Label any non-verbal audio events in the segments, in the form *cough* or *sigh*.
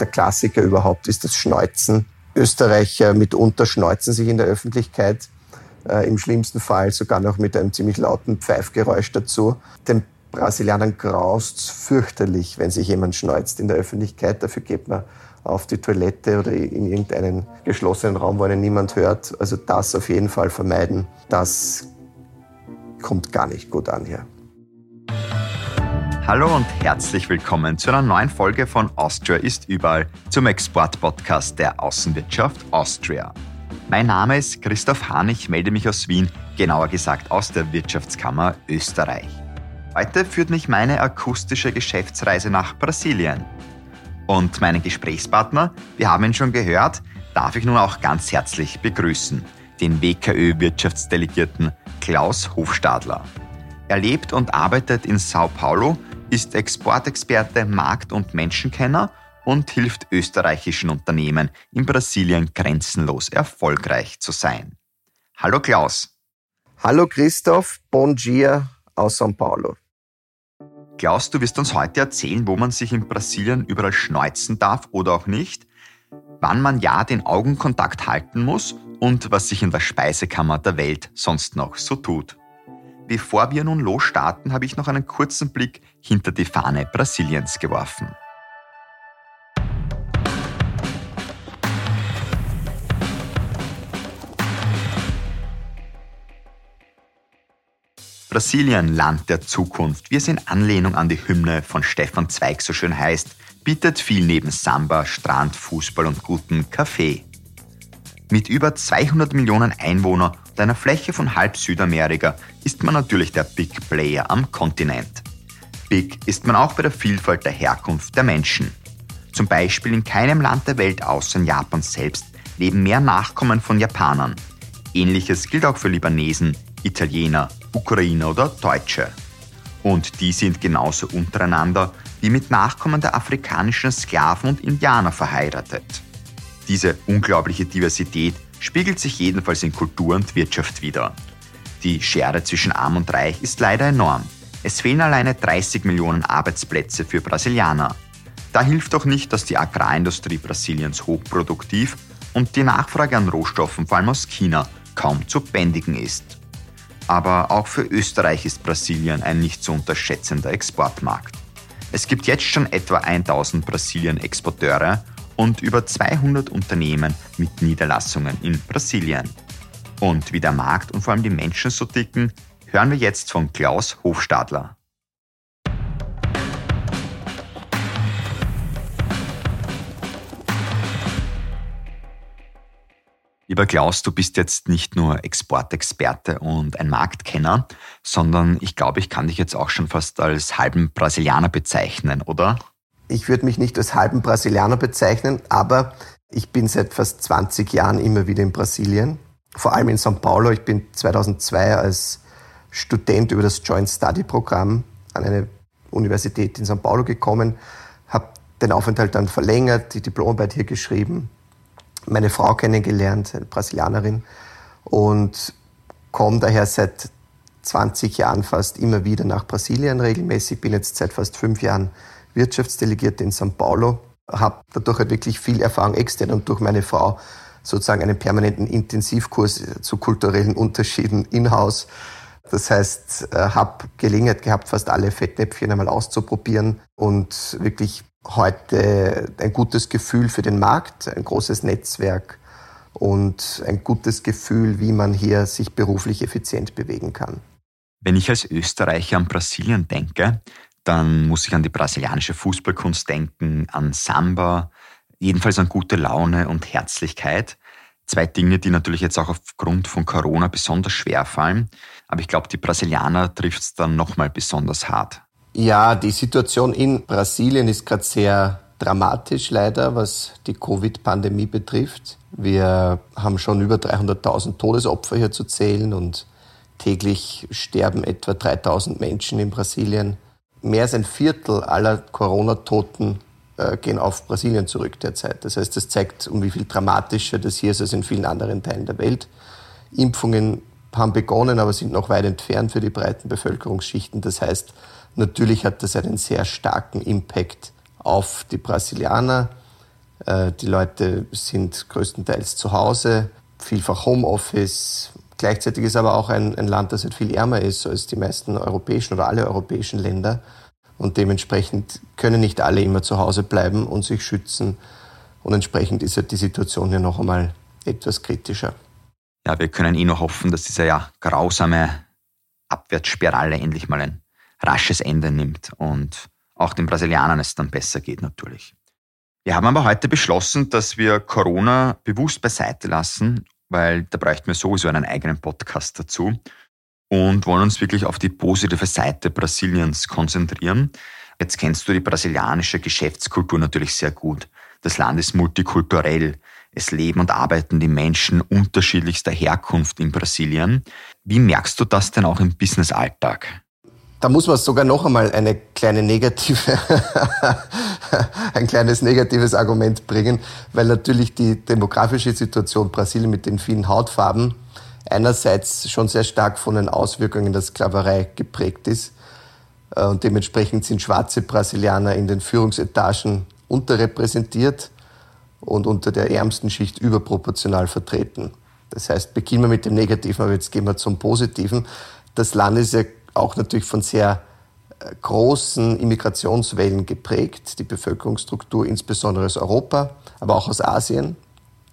Der Klassiker überhaupt ist das Schneuzen. Österreicher mitunter schneuzen sich in der Öffentlichkeit, äh, im schlimmsten Fall sogar noch mit einem ziemlich lauten Pfeifgeräusch dazu. Den Brasilianern graust fürchterlich, wenn sich jemand schneuzt in der Öffentlichkeit. Dafür geht man auf die Toilette oder in irgendeinen geschlossenen Raum, wo einen niemand hört. Also das auf jeden Fall vermeiden. Das kommt gar nicht gut an hier. Hallo und herzlich willkommen zu einer neuen Folge von Austria ist überall zum Export-Podcast der Außenwirtschaft Austria. Mein Name ist Christoph Hahn, ich melde mich aus Wien, genauer gesagt aus der Wirtschaftskammer Österreich. Heute führt mich meine akustische Geschäftsreise nach Brasilien. Und meinen Gesprächspartner, wir haben ihn schon gehört, darf ich nun auch ganz herzlich begrüßen, den WKÖ-Wirtschaftsdelegierten Klaus Hofstadler. Er lebt und arbeitet in Sao Paulo ist Exportexperte, Markt- und Menschenkenner und hilft österreichischen Unternehmen in Brasilien grenzenlos erfolgreich zu sein. Hallo Klaus. Hallo Christoph, bon dia aus São Paulo. Klaus, du wirst uns heute erzählen, wo man sich in Brasilien überall schneuzen darf oder auch nicht, wann man ja den Augenkontakt halten muss und was sich in der Speisekammer der Welt sonst noch so tut. Bevor wir nun losstarten, habe ich noch einen kurzen Blick hinter die Fahne Brasiliens geworfen. Brasilien, Land der Zukunft, wie es in Anlehnung an die Hymne von Stefan Zweig so schön heißt, bietet viel neben Samba, Strand, Fußball und guten Kaffee. Mit über 200 Millionen Einwohnern und einer Fläche von halb Südamerika ist man natürlich der Big Player am Kontinent. Big ist man auch bei der Vielfalt der Herkunft der Menschen. Zum Beispiel in keinem Land der Welt außer in Japan selbst leben mehr Nachkommen von Japanern. Ähnliches gilt auch für Libanesen, Italiener, Ukrainer oder Deutsche. Und die sind genauso untereinander wie mit Nachkommen der afrikanischen Sklaven und Indianer verheiratet. Diese unglaubliche Diversität spiegelt sich jedenfalls in Kultur und Wirtschaft wider. Die Schere zwischen Arm und Reich ist leider enorm. Es fehlen alleine 30 Millionen Arbeitsplätze für Brasilianer. Da hilft auch nicht, dass die Agrarindustrie Brasiliens hochproduktiv und die Nachfrage an Rohstoffen, vor allem aus China, kaum zu bändigen ist. Aber auch für Österreich ist Brasilien ein nicht zu unterschätzender Exportmarkt. Es gibt jetzt schon etwa 1000 Brasilien-Exporteure und über 200 Unternehmen mit Niederlassungen in Brasilien. Und wie der Markt und vor allem die Menschen so ticken, hören wir jetzt von Klaus Hofstadler. Lieber Klaus, du bist jetzt nicht nur Exportexperte und ein Marktkenner, sondern ich glaube, ich kann dich jetzt auch schon fast als halben Brasilianer bezeichnen, oder? Ich würde mich nicht als halben Brasilianer bezeichnen, aber ich bin seit fast 20 Jahren immer wieder in Brasilien, vor allem in São Paulo. Ich bin 2002 als Student über das Joint Study Programm an eine Universität in São Paulo gekommen, habe den Aufenthalt dann verlängert, die Diplomarbeit hier geschrieben, meine Frau kennengelernt, eine Brasilianerin und komme daher seit 20 Jahren fast immer wieder nach Brasilien regelmäßig, bin jetzt seit fast fünf Jahren Wirtschaftsdelegierte in São Paulo, habe dadurch halt wirklich viel Erfahrung extern und durch meine Frau sozusagen einen permanenten Intensivkurs zu kulturellen Unterschieden in-house. Das heißt, äh, habe Gelegenheit gehabt, fast alle Fettnäpfchen einmal auszuprobieren und wirklich heute ein gutes Gefühl für den Markt, ein großes Netzwerk und ein gutes Gefühl, wie man hier sich beruflich effizient bewegen kann. Wenn ich als Österreicher an Brasilien denke, dann muss ich an die brasilianische Fußballkunst denken, an Samba, jedenfalls an gute Laune und Herzlichkeit. Zwei Dinge, die natürlich jetzt auch aufgrund von Corona besonders schwer fallen. Aber ich glaube, die Brasilianer trifft es dann nochmal besonders hart. Ja, die Situation in Brasilien ist gerade sehr dramatisch leider, was die Covid-Pandemie betrifft. Wir haben schon über 300.000 Todesopfer hier zu zählen und täglich sterben etwa 3.000 Menschen in Brasilien mehr als ein Viertel aller Corona-Toten äh, gehen auf Brasilien zurück derzeit. Das heißt, das zeigt, um wie viel dramatischer das hier ist als in vielen anderen Teilen der Welt. Impfungen haben begonnen, aber sind noch weit entfernt für die breiten Bevölkerungsschichten. Das heißt, natürlich hat das einen sehr starken Impact auf die Brasilianer. Äh, die Leute sind größtenteils zu Hause, vielfach Homeoffice. Gleichzeitig ist aber auch ein, ein Land, das halt viel ärmer ist als die meisten europäischen oder alle europäischen Länder. Und dementsprechend können nicht alle immer zu Hause bleiben und sich schützen. Und entsprechend ist halt die Situation hier noch einmal etwas kritischer. Ja, wir können eh nur hoffen, dass diese ja grausame Abwärtsspirale endlich mal ein rasches Ende nimmt und auch den Brasilianern es dann besser geht natürlich. Wir haben aber heute beschlossen, dass wir Corona bewusst beiseite lassen, weil da bräuchten wir sowieso einen eigenen Podcast dazu und wollen uns wirklich auf die positive Seite Brasiliens konzentrieren. Jetzt kennst du die brasilianische Geschäftskultur natürlich sehr gut. Das Land ist multikulturell. Es leben und arbeiten die Menschen unterschiedlichster Herkunft in Brasilien. Wie merkst du das denn auch im Businessalltag? Da muss man sogar noch einmal eine kleine negative, *laughs* ein kleines negatives Argument bringen, weil natürlich die demografische Situation Brasilien mit den vielen Hautfarben einerseits schon sehr stark von den Auswirkungen der Sklaverei geprägt ist. Äh, und dementsprechend sind schwarze Brasilianer in den Führungsetagen unterrepräsentiert und unter der ärmsten Schicht überproportional vertreten. Das heißt, beginnen wir mit dem Negativen, aber jetzt gehen wir zum Positiven. Das Land ist ja auch natürlich von sehr äh, großen Immigrationswellen geprägt, die Bevölkerungsstruktur insbesondere aus Europa, aber auch aus Asien.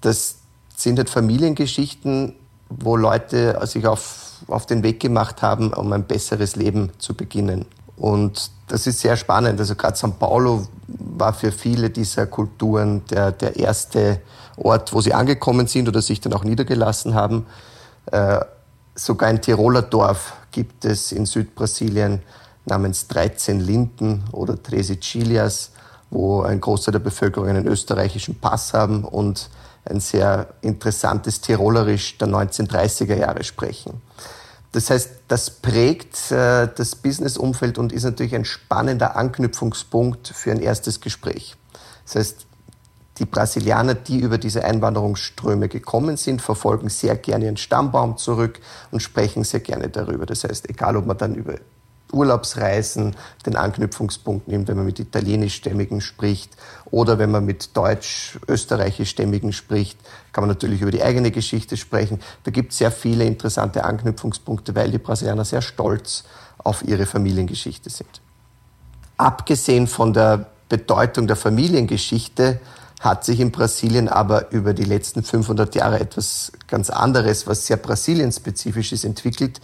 Das sind halt Familiengeschichten, wo Leute sich auf, auf den Weg gemacht haben, um ein besseres Leben zu beginnen. Und das ist sehr spannend. Also gerade São Paulo war für viele dieser Kulturen der, der erste Ort, wo sie angekommen sind oder sich dann auch niedergelassen haben. Äh, sogar ein Tiroler Dorf gibt es in Südbrasilien namens 13 Linden oder Tresicilias, wo ein Großteil der Bevölkerung einen österreichischen Pass haben und ein sehr interessantes Tirolerisch der 1930er Jahre sprechen. Das heißt, das prägt äh, das Businessumfeld und ist natürlich ein spannender Anknüpfungspunkt für ein erstes Gespräch. Das heißt, die Brasilianer, die über diese Einwanderungsströme gekommen sind, verfolgen sehr gerne ihren Stammbaum zurück und sprechen sehr gerne darüber. Das heißt, egal ob man dann über Urlaubsreisen den Anknüpfungspunkt nimmt, wenn man mit Italienischstämmigen spricht oder wenn man mit Deutsch-Österreichischstämmigen spricht, kann man natürlich über die eigene Geschichte sprechen. Da gibt es sehr viele interessante Anknüpfungspunkte, weil die Brasilianer sehr stolz auf ihre Familiengeschichte sind. Abgesehen von der Bedeutung der Familiengeschichte hat sich in Brasilien aber über die letzten 500 Jahre etwas ganz anderes, was sehr brasilienspezifisch ist, entwickelt,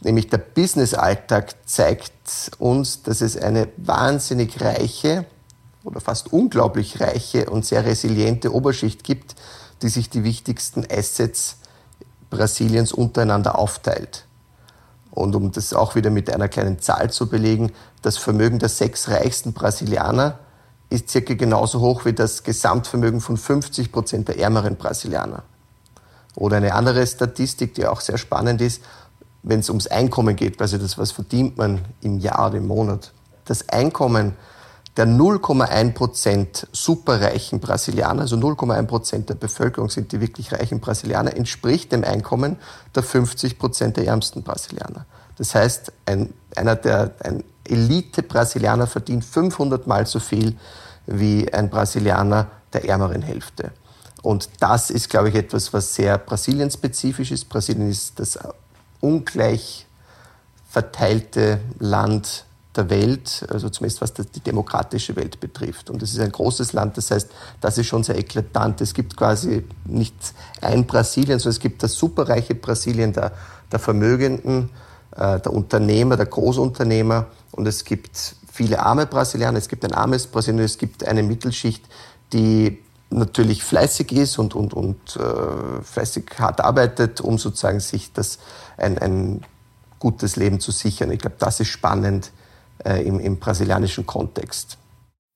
nämlich der Business-Alltag zeigt uns, dass es eine wahnsinnig reiche oder fast unglaublich reiche und sehr resiliente Oberschicht gibt, die sich die wichtigsten Assets Brasiliens untereinander aufteilt. Und um das auch wieder mit einer kleinen Zahl zu belegen, das Vermögen der sechs reichsten Brasilianer ist circa genauso hoch wie das Gesamtvermögen von 50 Prozent der ärmeren Brasilianer. Oder eine andere Statistik, die auch sehr spannend ist, wenn es ums Einkommen geht, also das, was verdient man im Jahr oder im Monat. Das Einkommen der 0,1 Prozent superreichen Brasilianer, also 0,1 Prozent der Bevölkerung sind die wirklich reichen Brasilianer, entspricht dem Einkommen der 50 Prozent der ärmsten Brasilianer. Das heißt, ein, einer der, ein Elite-Brasilianer verdient 500 Mal so viel wie ein Brasilianer der ärmeren Hälfte. Und das ist, glaube ich, etwas, was sehr brasilienspezifisch ist. Brasilien ist das ungleich verteilte Land der Welt, also zumindest was die demokratische Welt betrifft. Und es ist ein großes Land, das heißt, das ist schon sehr eklatant. Es gibt quasi nicht ein Brasilien, sondern es gibt das superreiche Brasilien der, der Vermögenden, äh, der Unternehmer, der Großunternehmer und es gibt viele arme Brasilianer, es gibt ein armes Brasilien, es gibt eine Mittelschicht, die natürlich fleißig ist und, und, und äh, fleißig hart arbeitet, um sozusagen sich das, ein, ein gutes Leben zu sichern. Ich glaube, das ist spannend äh, im, im brasilianischen Kontext.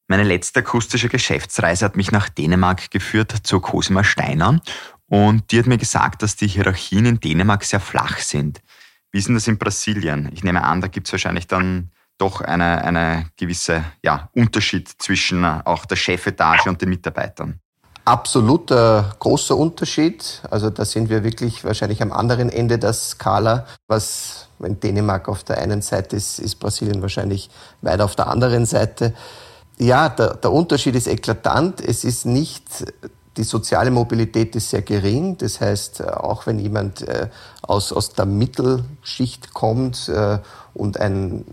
Meine letzte akustische Geschäftsreise hat mich nach Dänemark geführt zu Cosima Steiner und die hat mir gesagt, dass die Hierarchien in Dänemark sehr flach sind. Wie ist denn das in Brasilien? Ich nehme an, da gibt es wahrscheinlich dann doch eine, eine gewisse ja, Unterschied zwischen äh, auch der Chefetage und den Mitarbeitern. Absoluter großer Unterschied. Also da sind wir wirklich wahrscheinlich am anderen Ende der Skala. Was wenn Dänemark auf der einen Seite ist, ist Brasilien wahrscheinlich weiter auf der anderen Seite. Ja, der, der Unterschied ist eklatant. Es ist nicht die soziale Mobilität ist sehr gering. Das heißt, äh, auch wenn jemand äh, aus, aus der Mittelschicht kommt äh, und ein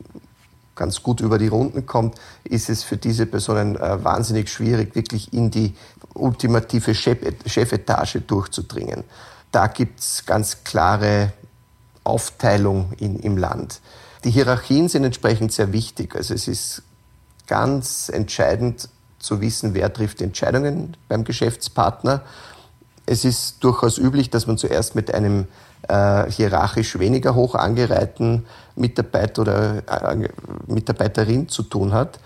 ganz gut über die Runden kommt, ist es für diese Personen wahnsinnig schwierig, wirklich in die ultimative Chefetage durchzudringen. Da gibt's ganz klare Aufteilung in, im Land. Die Hierarchien sind entsprechend sehr wichtig. Also es ist ganz entscheidend zu wissen, wer trifft Entscheidungen beim Geschäftspartner. Es ist durchaus üblich, dass man zuerst mit einem äh, hierarchisch weniger hoch angereihten Mitarbeiter oder äh, Mitarbeiterin zu tun hat.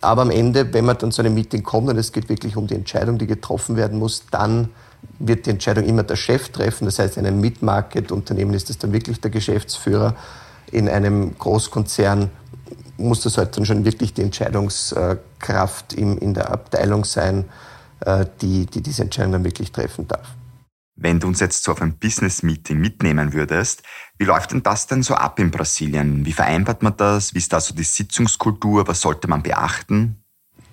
Aber am Ende, wenn man dann zu einem Meeting kommt und es geht wirklich um die Entscheidung, die getroffen werden muss, dann wird die Entscheidung immer der Chef treffen. Das heißt, in einem Mid-Market-Unternehmen ist es dann wirklich der Geschäftsführer. In einem Großkonzern muss das halt dann schon wirklich die Entscheidungskraft in der Abteilung sein, die, die diese Entscheidung dann wirklich treffen darf. Wenn du uns jetzt so auf ein Business-Meeting mitnehmen würdest, wie läuft denn das denn so ab in Brasilien? Wie vereinbart man das? Wie ist da so die Sitzungskultur? Was sollte man beachten?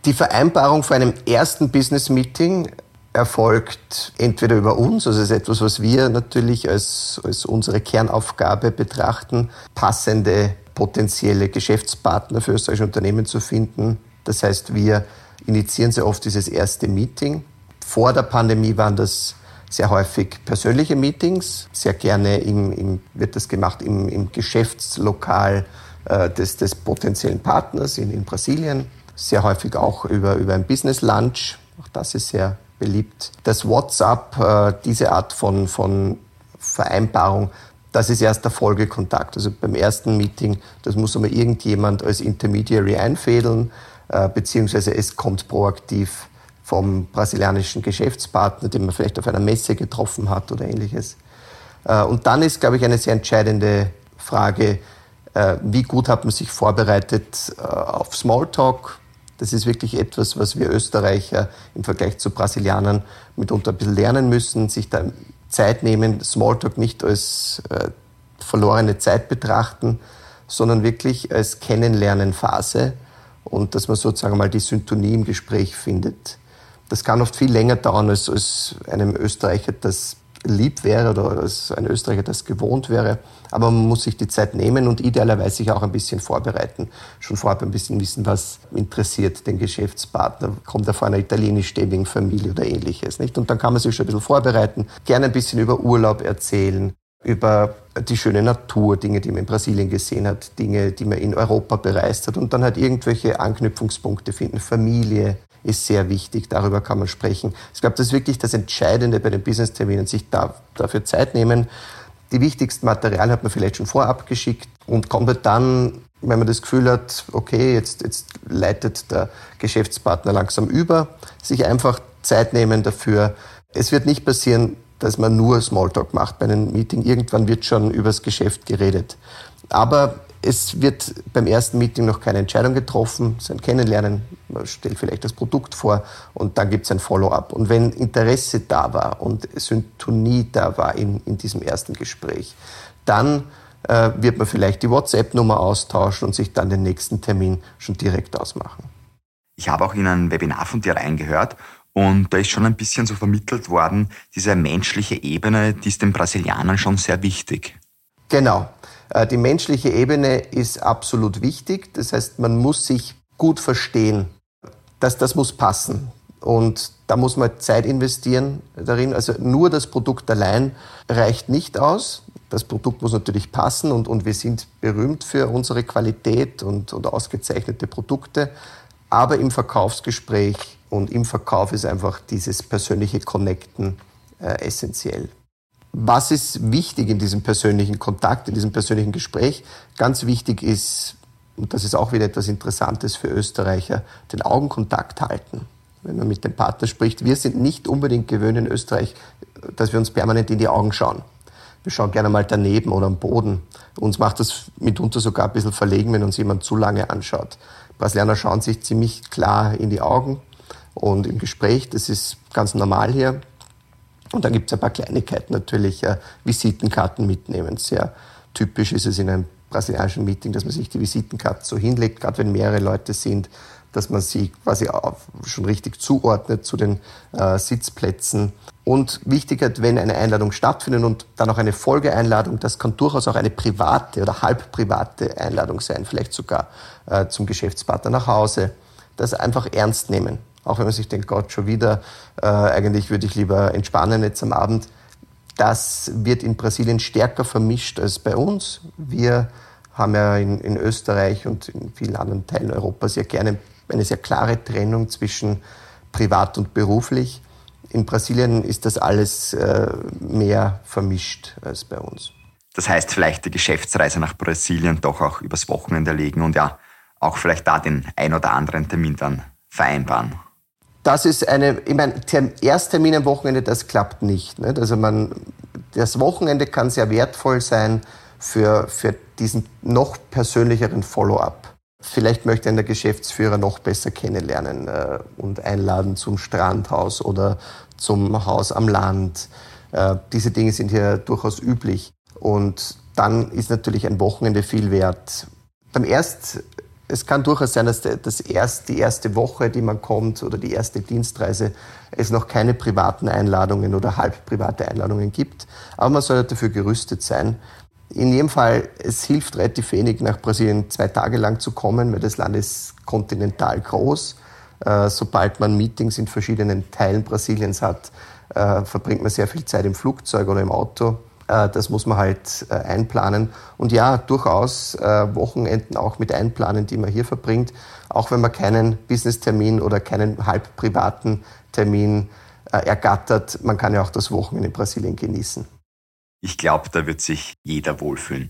Die Vereinbarung für einem ersten Business-Meeting erfolgt entweder über uns, also ist etwas, was wir natürlich als, als unsere Kernaufgabe betrachten, passende potenzielle Geschäftspartner für österreichische Unternehmen zu finden. Das heißt, wir initiieren sehr oft dieses erste Meeting. Vor der Pandemie waren das sehr häufig persönliche Meetings. Sehr gerne im, im, wird das gemacht im, im Geschäftslokal äh, des, des potenziellen Partners in, in Brasilien. Sehr häufig auch über, über ein Business Lunch. Auch das ist sehr beliebt. Das WhatsApp, äh, diese Art von, von Vereinbarung, das ist erst der Folgekontakt. Also beim ersten Meeting, das muss einmal irgendjemand als Intermediary einfädeln, beziehungsweise es kommt proaktiv vom brasilianischen Geschäftspartner, den man vielleicht auf einer Messe getroffen hat oder ähnliches. Äh, und dann ist, glaube ich, eine sehr entscheidende Frage, äh, wie gut hat man sich vorbereitet äh, auf Smalltalk? Das ist wirklich etwas, was wir Österreicher im Vergleich zu Brasilianern mitunter ein bisschen lernen müssen, sich da Zeit nehmen, Smalltalk nicht als verlorene Zeit betrachten, sondern wirklich als Kennenlernenphase und dass man sozusagen mal die Syntonie im Gespräch findet. Das kann oft viel länger dauern, als, als einem Österreicher das lieb wäre oder als ein Österreicher das gewohnt wäre. Aber man muss sich die Zeit nehmen und idealerweise sich auch ein bisschen vorbereiten. Schon vorab ein bisschen wissen, was interessiert den Geschäftspartner. Kommt er von einer italienischstämmigen Familie oder ähnliches, nicht? Und dann kann man sich schon ein bisschen vorbereiten. Gerne ein bisschen über Urlaub erzählen, über die schöne Natur, Dinge, die man in Brasilien gesehen hat, Dinge, die man in Europa bereist hat und dann halt irgendwelche Anknüpfungspunkte finden. Familie, ist sehr wichtig. Darüber kann man sprechen. Ich glaube, das ist wirklich das Entscheidende bei den Business-Terminen, sich da, dafür Zeit nehmen. Die wichtigsten Materialien hat man vielleicht schon vorab geschickt und kommt halt dann, wenn man das Gefühl hat, okay, jetzt, jetzt leitet der Geschäftspartner langsam über, sich einfach Zeit nehmen dafür. Es wird nicht passieren, dass man nur Smalltalk macht bei einem Meeting. Irgendwann wird schon übers Geschäft geredet. Aber es wird beim ersten Meeting noch keine Entscheidung getroffen, es ist ein Kennenlernen, man stellt vielleicht das Produkt vor und dann gibt es ein Follow-up. Und wenn Interesse da war und Syntonie da war in, in diesem ersten Gespräch, dann äh, wird man vielleicht die WhatsApp-Nummer austauschen und sich dann den nächsten Termin schon direkt ausmachen. Ich habe auch in ein Webinar von dir reingehört und da ist schon ein bisschen so vermittelt worden, diese menschliche Ebene, die ist den Brasilianern schon sehr wichtig. Genau. Äh, die menschliche Ebene ist absolut wichtig. Das heißt, man muss sich gut verstehen. Das, das muss passen. Und da muss man Zeit investieren darin. Also nur das Produkt allein reicht nicht aus. Das Produkt muss natürlich passen und, und wir sind berühmt für unsere Qualität und, und ausgezeichnete Produkte. Aber im Verkaufsgespräch und im Verkauf ist einfach dieses persönliche Connecten äh, essentiell. Was ist wichtig in diesem persönlichen Kontakt, in diesem persönlichen Gespräch? Ganz wichtig ist, und das ist auch wieder etwas Interessantes für Österreicher, den Augenkontakt halten. Wenn man mit dem Partner spricht, wir sind nicht unbedingt gewöhnt in Österreich, dass wir uns permanent in die Augen schauen. Wir schauen gerne mal daneben oder am Boden. Uns macht das mitunter sogar ein bisschen verlegen, wenn uns jemand zu lange anschaut. Brasilianer schauen sich ziemlich klar in die Augen und im Gespräch, das ist ganz normal hier. Und dann gibt es ein paar Kleinigkeiten natürlich, äh, Visitenkarten mitnehmen. Sehr typisch ist es in einem brasilianischen Meeting, dass man sich die Visitenkarten so hinlegt, gerade wenn mehrere Leute sind. Dass man sie quasi schon richtig zuordnet zu den äh, Sitzplätzen. Und wichtig ist, wenn eine Einladung stattfindet und dann auch eine Folgeeinladung, das kann durchaus auch eine private oder halb private Einladung sein, vielleicht sogar äh, zum Geschäftspartner nach Hause. Das einfach ernst nehmen. Auch wenn man sich denkt, Gott, schon wieder, äh, eigentlich würde ich lieber entspannen jetzt am Abend. Das wird in Brasilien stärker vermischt als bei uns. Wir haben ja in, in Österreich und in vielen anderen Teilen Europas ja gerne eine sehr klare Trennung zwischen privat und beruflich. In Brasilien ist das alles äh, mehr vermischt als bei uns. Das heißt, vielleicht die Geschäftsreise nach Brasilien doch auch übers Wochenende legen und ja, auch vielleicht da den ein oder anderen Termin dann vereinbaren. Das ist eine, ich meine, Ersttermin am Wochenende, das klappt nicht. nicht? Also man, das Wochenende kann sehr wertvoll sein für, für diesen noch persönlicheren Follow-up. Vielleicht möchte ein Geschäftsführer noch besser kennenlernen äh, und einladen zum Strandhaus oder zum Haus am Land. Äh, diese Dinge sind hier durchaus üblich. Und dann ist natürlich ein Wochenende viel wert. Beim Erst, es kann durchaus sein, dass das erst, die erste Woche, die man kommt oder die erste Dienstreise, es noch keine privaten Einladungen oder halb private Einladungen gibt. Aber man sollte dafür gerüstet sein. In jedem Fall, es hilft relativ wenig, nach Brasilien zwei Tage lang zu kommen, weil das Land ist kontinental groß. Äh, sobald man Meetings in verschiedenen Teilen Brasiliens hat, äh, verbringt man sehr viel Zeit im Flugzeug oder im Auto. Äh, das muss man halt einplanen. Und ja, durchaus Wochenenden auch mit einplanen, die man hier verbringt. Auch wenn man keinen Business-Termin oder keinen halb privaten Termin ergattert, man kann ja auch das Wochenende in Brasilien genießen. Ich glaube, da wird sich jeder wohlfühlen.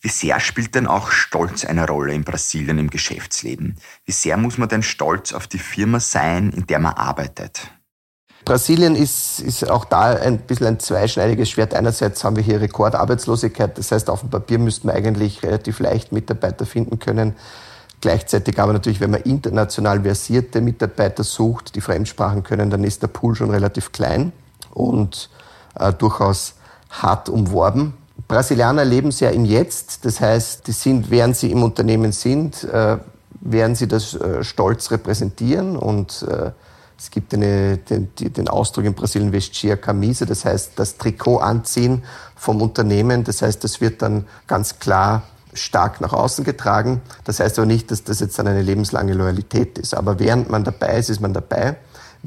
Wie sehr spielt denn auch Stolz eine Rolle in Brasilien im Geschäftsleben? Wie sehr muss man denn stolz auf die Firma sein, in der man arbeitet? Brasilien ist, ist auch da ein bisschen ein zweischneidiges Schwert. Einerseits haben wir hier Rekordarbeitslosigkeit, das heißt, auf dem Papier müssten wir eigentlich relativ leicht Mitarbeiter finden können. Gleichzeitig aber natürlich, wenn man international versierte Mitarbeiter sucht, die Fremdsprachen können, dann ist der Pool schon relativ klein und äh, durchaus hart umworben. Brasilianer leben sehr im Jetzt, das heißt, die sind, während sie im Unternehmen sind, äh, werden sie das äh, stolz repräsentieren und äh, es gibt eine, den, den Ausdruck in Brasilien Vestia Camisa, das heißt das Trikot anziehen vom Unternehmen. Das heißt, das wird dann ganz klar stark nach außen getragen. Das heißt aber nicht, dass das jetzt dann eine lebenslange Loyalität ist. Aber während man dabei ist, ist man dabei.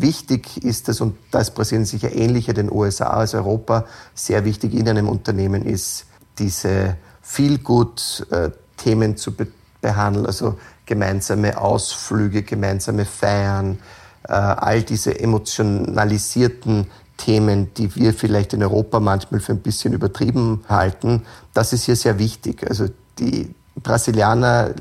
Wichtig ist es, und da ist Brasilien sicher ähnlicher den USA als Europa, sehr wichtig in einem Unternehmen ist, diese viel gut äh, Themen zu be behandeln, also gemeinsame Ausflüge, gemeinsame Feiern, äh, all diese emotionalisierten Themen, die wir vielleicht in Europa manchmal für ein bisschen übertrieben halten, das ist hier sehr wichtig. Also die, Brasilianer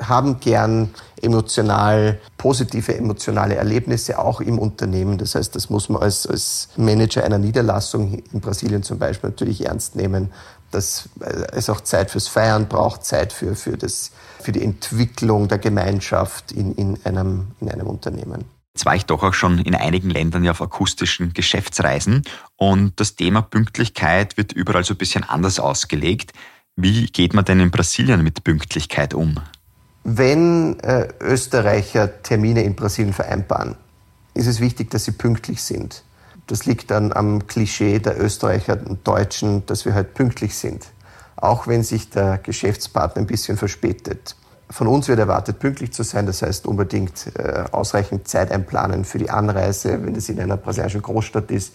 haben gern emotional, positive emotionale Erlebnisse auch im Unternehmen. Das heißt, das muss man als, als Manager einer Niederlassung in Brasilien zum Beispiel natürlich ernst nehmen, dass es auch Zeit fürs Feiern braucht, Zeit für, für, das, für die Entwicklung der Gemeinschaft in, in, einem, in einem Unternehmen. Jetzt war ich doch auch schon in einigen Ländern ja auf akustischen Geschäftsreisen und das Thema Pünktlichkeit wird überall so ein bisschen anders ausgelegt. Wie geht man denn in Brasilien mit Pünktlichkeit um? Wenn äh, Österreicher Termine in Brasilien vereinbaren, ist es wichtig, dass sie pünktlich sind. Das liegt dann am Klischee der Österreicher und Deutschen, dass wir halt pünktlich sind. Auch wenn sich der Geschäftspartner ein bisschen verspätet. Von uns wird erwartet, pünktlich zu sein. Das heißt, unbedingt äh, ausreichend Zeit einplanen für die Anreise, wenn es in einer brasilianischen Großstadt ist.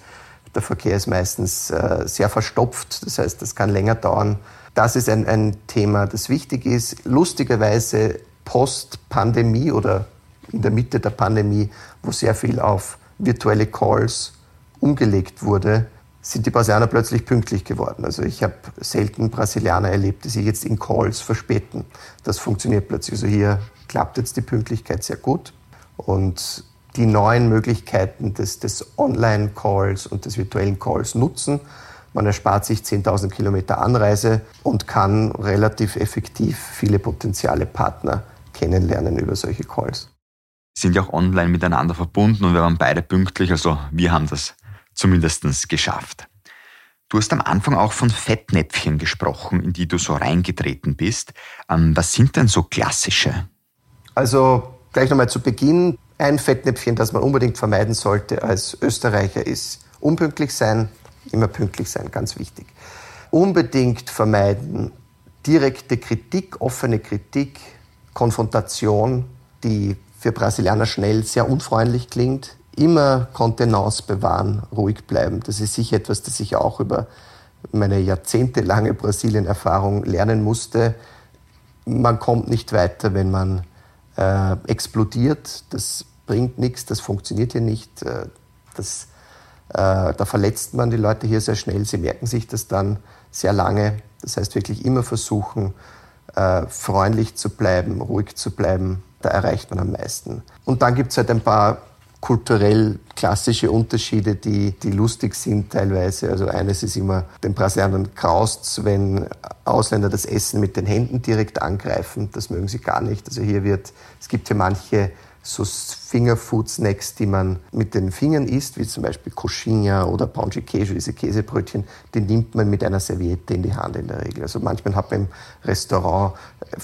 Der Verkehr ist meistens äh, sehr verstopft. Das heißt, das kann länger dauern. Das ist ein, ein Thema, das wichtig ist. Lustigerweise post-Pandemie oder in der Mitte der Pandemie, wo sehr viel auf virtuelle Calls umgelegt wurde, sind die Brasilianer plötzlich pünktlich geworden. Also ich habe selten Brasilianer erlebt, die sich jetzt in Calls verspäten. Das funktioniert plötzlich. Also hier klappt jetzt die Pünktlichkeit sehr gut. Und die neuen Möglichkeiten des, des Online-Calls und des virtuellen Calls nutzen, man erspart sich 10.000 Kilometer Anreise und kann relativ effektiv viele potenzielle Partner kennenlernen über solche Calls. Sind ja auch online miteinander verbunden und wir waren beide pünktlich, also wir haben das zumindest geschafft. Du hast am Anfang auch von Fettnäpfchen gesprochen, in die du so reingetreten bist. Ähm, was sind denn so klassische? Also Gleich nochmal zu Beginn. Ein Fettnäpfchen, das man unbedingt vermeiden sollte als Österreicher, ist unpünktlich sein, immer pünktlich sein, ganz wichtig. Unbedingt vermeiden direkte Kritik, offene Kritik, Konfrontation, die für Brasilianer schnell sehr unfreundlich klingt. Immer Kontenance bewahren, ruhig bleiben. Das ist sicher etwas, das ich auch über meine jahrzehntelange Brasilien-Erfahrung lernen musste. Man kommt nicht weiter, wenn man äh, explodiert. Das bringt nichts, das funktioniert hier nicht. Äh, das, da verletzt man die Leute hier sehr schnell. Sie merken sich das dann sehr lange. Das heißt wirklich immer versuchen, äh, freundlich zu bleiben, ruhig zu bleiben. Da erreicht man am meisten. Und dann gibt es halt ein paar kulturell klassische Unterschiede, die, die lustig sind teilweise. Also eines ist immer, den Brasilianern graust wenn Ausländer das Essen mit den Händen direkt angreifen. Das mögen sie gar nicht. Also hier wird, es gibt hier manche so Fingerfood-Snacks, die man mit den Fingern isst, wie zum Beispiel Coxinha oder de Queijo, diese Käsebrötchen, die nimmt man mit einer Serviette in die Hand in der Regel. Also manchmal hat man im Restaurant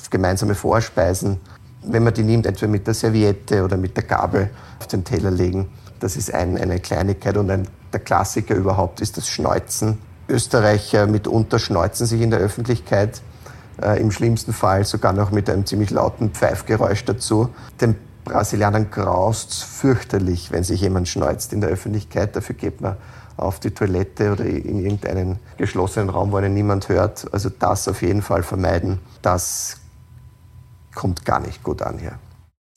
gemeinsame Vorspeisen wenn man die nimmt, entweder mit der Serviette oder mit der Gabel auf den Teller legen. Das ist ein, eine Kleinigkeit und ein, der Klassiker überhaupt ist das Schneuzen. Österreicher mitunter schneuzen sich in der Öffentlichkeit, äh, im schlimmsten Fall sogar noch mit einem ziemlich lauten Pfeifgeräusch dazu. Den Brasilianern graust fürchterlich, wenn sich jemand schneuzt in der Öffentlichkeit. Dafür geht man auf die Toilette oder in irgendeinen geschlossenen Raum, wo einen niemand hört. Also das auf jeden Fall vermeiden. Das kommt gar nicht gut an hier.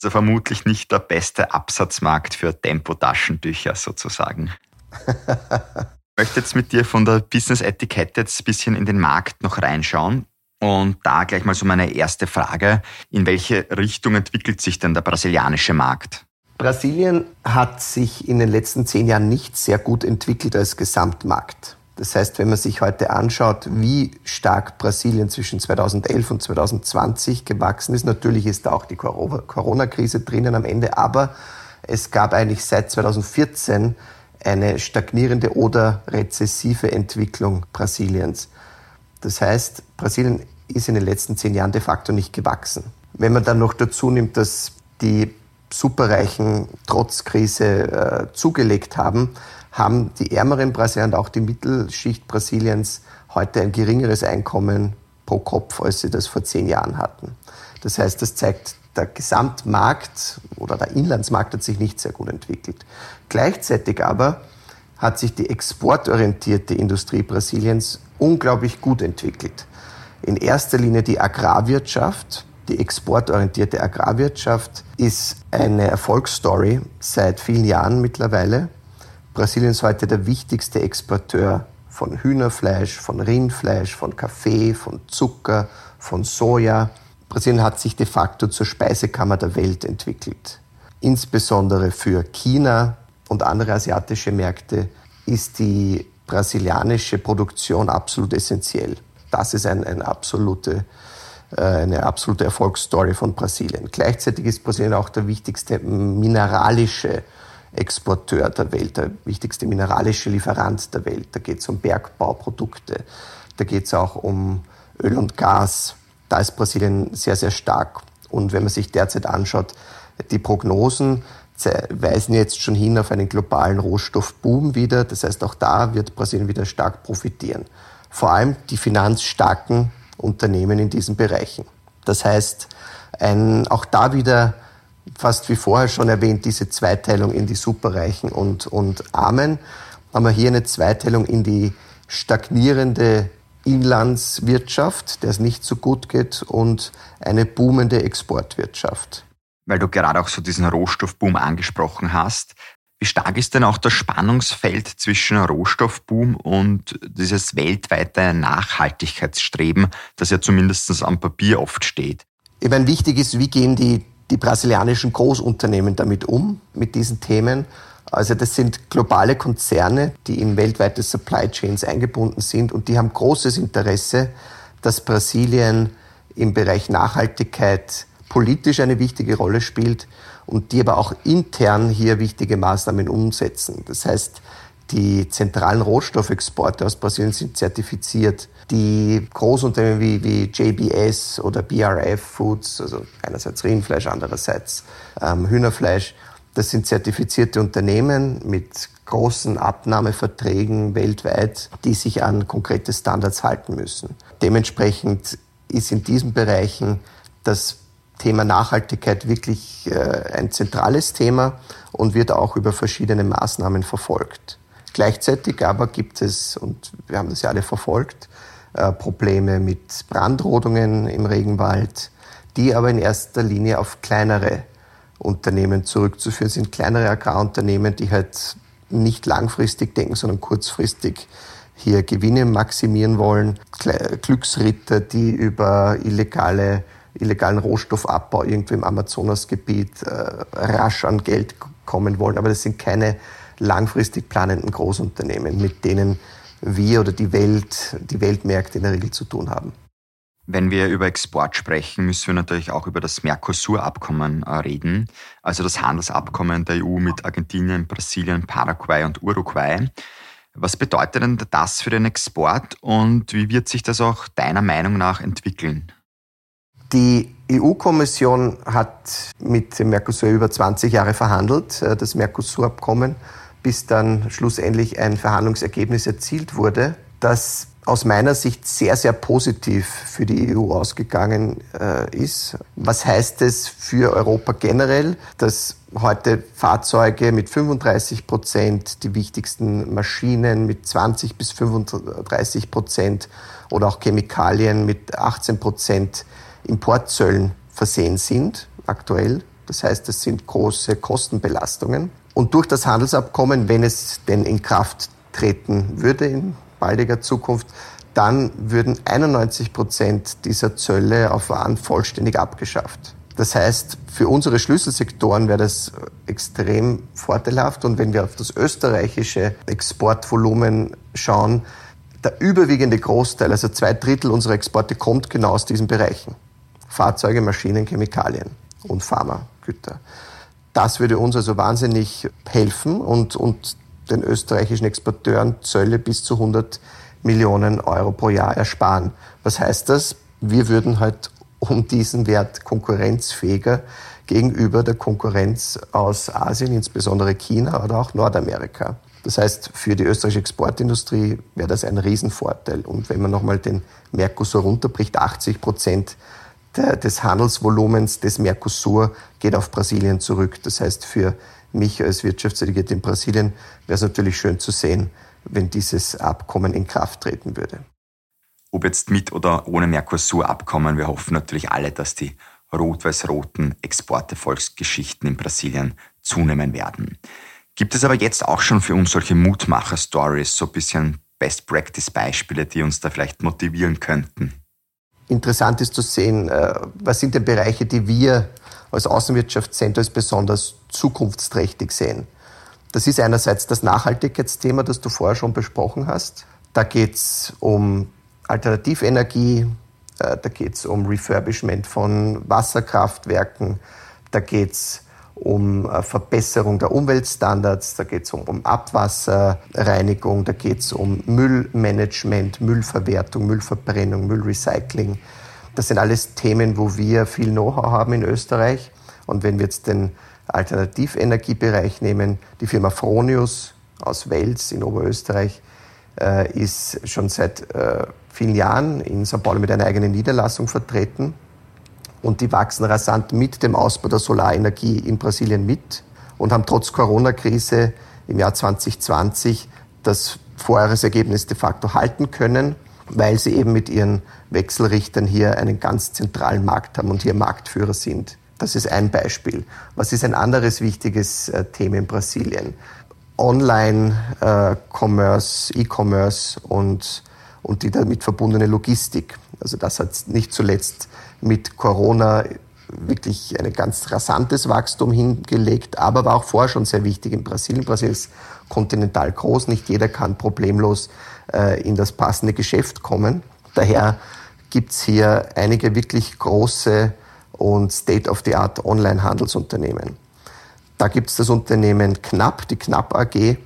Also vermutlich nicht der beste Absatzmarkt für Tempotaschentücher sozusagen. *laughs* ich möchte jetzt mit dir von der Business-Etikette jetzt ein bisschen in den Markt noch reinschauen. Und da gleich mal so meine erste Frage. In welche Richtung entwickelt sich denn der brasilianische Markt? Brasilien hat sich in den letzten zehn Jahren nicht sehr gut entwickelt als Gesamtmarkt. Das heißt, wenn man sich heute anschaut, wie stark Brasilien zwischen 2011 und 2020 gewachsen ist, natürlich ist da auch die Corona-Krise drinnen am Ende, aber es gab eigentlich seit 2014 eine stagnierende oder rezessive Entwicklung Brasiliens. Das heißt, Brasilien ist in den letzten zehn Jahren de facto nicht gewachsen. Wenn man dann noch dazu nimmt, dass die Superreichen trotz Krise äh, zugelegt haben, haben die ärmeren Brasilianer und auch die Mittelschicht Brasiliens heute ein geringeres Einkommen pro Kopf, als sie das vor zehn Jahren hatten. Das heißt, das zeigt, der Gesamtmarkt oder der Inlandsmarkt hat sich nicht sehr gut entwickelt. Gleichzeitig aber hat sich die exportorientierte Industrie Brasiliens unglaublich gut entwickelt. In erster Linie die Agrarwirtschaft, die exportorientierte Agrarwirtschaft ist eine Erfolgsstory seit vielen Jahren mittlerweile. Brasilien ist heute der wichtigste Exporteur von Hühnerfleisch, von Rindfleisch, von Kaffee, von Zucker, von Soja. Brasilien hat sich de facto zur Speisekammer der Welt entwickelt. Insbesondere für China und andere asiatische Märkte ist die brasilianische Produktion absolut essentiell. Das ist ein, ein absolute, äh, eine absolute Erfolgsstory von Brasilien. Gleichzeitig ist Brasilien auch der wichtigste mineralische Exporteur der Welt, der wichtigste mineralische Lieferant der Welt. Da geht es um Bergbauprodukte, da geht es auch um Öl und Gas. Da ist Brasilien sehr, sehr stark. Und wenn man sich derzeit anschaut, die Prognosen weisen jetzt schon hin auf einen globalen Rohstoffboom wieder. Das heißt, auch da wird Brasilien wieder stark profitieren. Vor allem die finanzstarken Unternehmen in diesen Bereichen. Das heißt, ein, auch da wieder fast wie vorher schon erwähnt, diese Zweiteilung in die Superreichen und, und Armen, haben wir hier eine Zweiteilung in die stagnierende Inlandswirtschaft, der es nicht so gut geht, und eine boomende Exportwirtschaft. Weil du gerade auch so diesen Rohstoffboom angesprochen hast. Wie stark ist denn auch das Spannungsfeld zwischen Rohstoffboom und dieses weltweite Nachhaltigkeitsstreben, das ja zumindest am Papier oft steht? Ich meine, wichtig ist, wie gehen die die brasilianischen Großunternehmen damit um, mit diesen Themen. Also das sind globale Konzerne, die in weltweite Supply Chains eingebunden sind und die haben großes Interesse, dass Brasilien im Bereich Nachhaltigkeit politisch eine wichtige Rolle spielt und die aber auch intern hier wichtige Maßnahmen umsetzen. Das heißt, Die zentralen Rohstoffexporte aus Brasilien sind zertifiziert. Die Großunternehmen wie, wie JBS oder BRF Foods, also einerseits Rindfleisch, andererseits ähm, Hühnerfleisch, das sind zertifizierte Unternehmen mit großen Abnahmeverträgen weltweit, die sich an konkrete Standards halten müssen. Dementsprechend ist in diesen Bereichen das Thema Nachhaltigkeit wirklich äh, ein zentrales Thema und wird auch über verschiedene Maßnahmen verfolgt. Gleichzeitig aber gibt es, und wir haben das ja alle verfolgt, äh, Probleme mit Brandrodungen im Regenwald, die aber in erster Linie auf kleinere Unternehmen zurückzuführen sind, kleinere Agrarunternehmen, die halt nicht langfristig denken, sondern kurzfristig hier Gewinne maximieren wollen, Glücksritter, die über illegale, illegalen Rohstoffabbau irgendwo im Amazonasgebiet äh, rasch an Geld kommen wollen. Aber das sind keine langfristig planenden Großunternehmen, mit denen wir oder die Welt, die Weltmärkte in der Regel zu tun haben. Wenn wir über Export sprechen, müssen wir natürlich auch über das Mercosur-Abkommen äh, reden, also das Handelsabkommen der EU mit Argentinien, Brasilien, Paraguay und Uruguay. Was bedeutet denn das für den Export und wie wird sich das auch deiner Meinung nach entwickeln? Die EU-Kommission hat mit dem Mercosur über 20 Jahre verhandelt, äh, das Mercosur-Abkommen, bis dann schlussendlich ein Verhandlungsergebnis erzielt wurde, das aus meiner Sicht sehr, sehr positiv für die EU ausgegangen äh, ist. Was heißt es für Europa generell, dass heute Fahrzeuge mit 35 Prozent, die wichtigsten Maschinen mit 20 bis 35 Prozent oder auch Chemikalien mit 18 Prozent Importzöllen versehen sind aktuell. Das heißt, es sind große Kostenbelastungen. Und durch das Handelsabkommen, wenn es denn in Kraft treten würde in baldiger Zukunft, dann würden 91 Prozent dieser Zölle auf Waren vollständig abgeschafft. Das heißt, für unsere Schlüsselsektoren wäre das extrem vorteilhaft. Und wenn wir auf das österreichische Exportvolumen schauen, der überwiegende Großteil, also zwei Drittel unserer Exporte, kommt genau aus diesen Bereichen. Fahrzeuge, Maschinen, Chemikalien und Pharmagüter. Das würde uns also wahnsinnig helfen und, und den österreichischen Exporteuren Zölle bis zu 100 Millionen Euro pro Jahr ersparen. Was heißt das? Wir würden halt um diesen Wert konkurrenzfähiger gegenüber der Konkurrenz aus Asien, insbesondere China oder auch Nordamerika. Das heißt, für die österreichische Exportindustrie wäre das ein Riesenvorteil. Und wenn man nochmal den Mercosur runterbricht, 80 Prozent des Handelsvolumens des Mercosur geht auf Brasilien zurück. Das heißt, für mich als Wirtschaftsdelegierte in Brasilien wäre es natürlich schön zu sehen, wenn dieses Abkommen in Kraft treten würde. Ob jetzt mit oder ohne Mercosur-Abkommen, wir hoffen natürlich alle, dass die rot-weiß-roten Exporterfolgsgeschichten in Brasilien zunehmen werden. Gibt es aber jetzt auch schon für uns solche Mutmacher-Stories, so ein bisschen Best-Practice-Beispiele, die uns da vielleicht motivieren könnten? Interessant ist zu sehen, äh, was sind denn Bereiche, die wir als Außenwirtschaftscenter als besonders zukunftsträchtig sehen. Das ist einerseits das Nachhaltigkeitsthema, das du vorher schon besprochen hast. Da geht es um Alternativenergie, äh, da geht es um Refurbishment von Wasserkraftwerken, da geht es um äh, Verbesserung der Umweltstandards, da geht es um, um Abwasserreinigung, da geht es um Müllmanagement, Müllverwertung, Müllverbrennung, Müllrecycling. Das sind alles Themen, wo wir viel Know-how haben in Österreich. Und wenn wir jetzt den Alternativenergiebereich nehmen, die Firma Fronius aus Wels in Oberösterreich äh, ist schon seit äh, vielen Jahren in St. Paulo mit einer eigenen Niederlassung vertreten. Und die wachsen rasant mit dem Ausbau der Solarenergie in Brasilien mit und haben trotz Corona-Krise im Jahr 2020 das Vorjahresergebnis de facto halten können weil sie eben mit ihren Wechselrichtern hier einen ganz zentralen Markt haben und hier Marktführer sind. Das ist ein Beispiel. Was ist ein anderes wichtiges äh, Thema in Brasilien? Online-Commerce, äh, E-Commerce und, und die damit verbundene Logistik. Also das hat nicht zuletzt mit Corona wirklich ein ganz rasantes Wachstum hingelegt, aber war auch vorher schon sehr wichtig in Brasilien. Brasilien ist kontinental groß, nicht jeder kann problemlos äh, in das passende Geschäft kommen. Daher gibt es hier einige wirklich große und State-of-the-Art Online-Handelsunternehmen. Da gibt es das Unternehmen Knapp, die Knapp AG,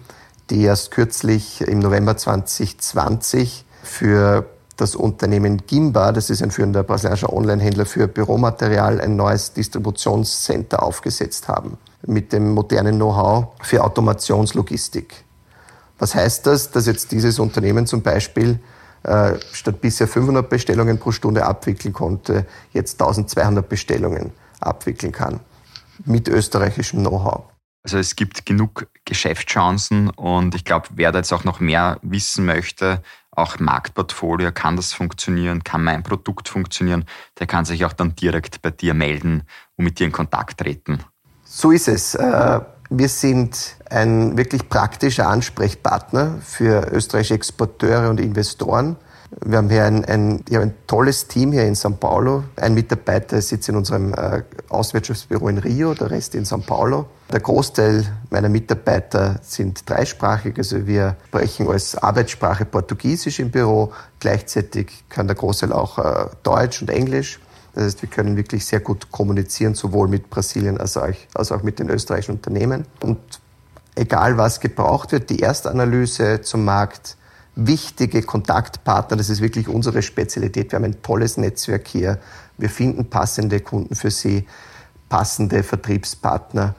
die erst kürzlich im November 2020 für das Unternehmen Gimba, das ist ein führender brasilianischer Onlinehändler für Büromaterial, ein neues Distributionscenter aufgesetzt haben mit dem modernen Know-how für Automationslogistik. Was heißt das? Dass jetzt dieses Unternehmen zum Beispiel äh, statt bisher 500 Bestellungen pro Stunde abwickeln konnte, jetzt 1200 Bestellungen abwickeln kann mit österreichischem Know-how. Also es gibt genug Geschäftschancen und ich glaube, wer da jetzt auch noch mehr wissen möchte, auch Marktportfolio, kann das funktionieren, kann mein Produkt funktionieren, der kann sich auch dann direkt bei dir melden und mit dir in Kontakt treten. So ist es. Äh, wir sind ein wirklich praktischer Ansprechpartner für österreichische Exporteure und Investoren. Wir haben hier ein, ein, haben ein tolles Team hier in São Paulo. Ein Mitarbeiter sitzt in unserem äh, Auswirtschaftsbüro in Rio, der Rest in São Paulo. Der Großteil meiner Mitarbeiter sind dreisprachig, also wir sprechen als Arbeitssprache Portugiesisch im Büro. Gleichzeitig kann der Großteil auch äh, Deutsch und Englisch. Das heißt, wir können wirklich sehr gut kommunizieren, sowohl mit Brasilien als auch, als auch mit den österreichischen Unternehmen. Und egal was gebraucht wird, die Erstanalyse zum Markt, wichtige Kontaktpartner, das ist wirklich unsere Spezialität. Wir haben ein tolles Netzwerk hier. Wir finden passende Kunden für Sie, passende Vertriebspartner.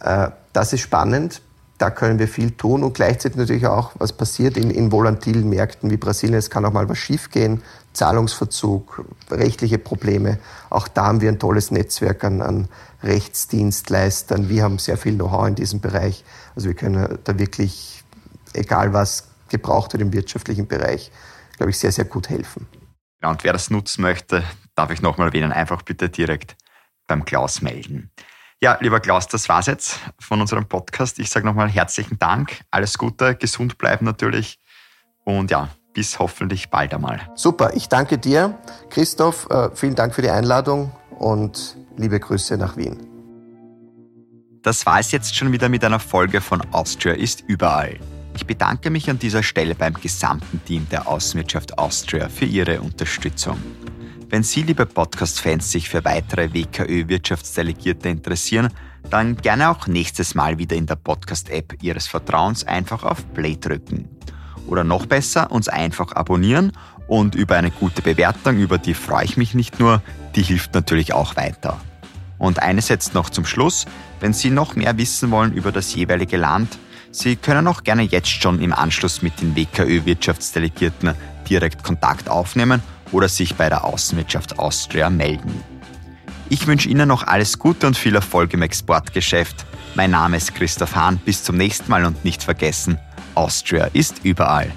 Äh, das ist spannend. Da können wir viel tun und gleichzeitig natürlich auch, was passiert in, in volatilen Märkten wie Brasilien. Es kann auch mal was schiefgehen. Zahlungsverzug, rechtliche Probleme. Auch da haben wir ein tolles Netzwerk an, an Rechtsdienstleistern. Wir haben sehr viel Know-how in diesem Bereich. Also wir können da wirklich, egal was gebraucht wird im wirtschaftlichen Bereich, glaube ich, sehr, sehr gut helfen. Ja, und wer das nutzen möchte, darf ich nochmal erwähnen, einfach bitte direkt beim Klaus melden. Ja, lieber Klaus, das war's jetzt von unserem Podcast. Ich sage nochmal herzlichen Dank, alles Gute, gesund bleiben natürlich und ja, bis hoffentlich bald einmal. Super, ich danke dir, Christoph. Äh, vielen Dank für die Einladung und liebe Grüße nach Wien. Das war es jetzt schon wieder mit einer Folge von Austria ist überall. Ich bedanke mich an dieser Stelle beim gesamten Team der Außenwirtschaft Austria für ihre Unterstützung. Wenn Sie, liebe Podcast-Fans, sich für weitere WKÖ-Wirtschaftsdelegierte interessieren, dann gerne auch nächstes Mal wieder in der Podcast-App Ihres Vertrauens einfach auf Play drücken. Oder noch besser, uns einfach abonnieren und über eine gute Bewertung, über die freue ich mich nicht nur, die hilft natürlich auch weiter. Und eines jetzt noch zum Schluss, wenn Sie noch mehr wissen wollen über das jeweilige Land, Sie können auch gerne jetzt schon im Anschluss mit den WKÖ-Wirtschaftsdelegierten direkt Kontakt aufnehmen oder sich bei der Außenwirtschaft Austria melden. Ich wünsche Ihnen noch alles Gute und viel Erfolg im Exportgeschäft. Mein Name ist Christoph Hahn. Bis zum nächsten Mal und nicht vergessen, Austria ist überall.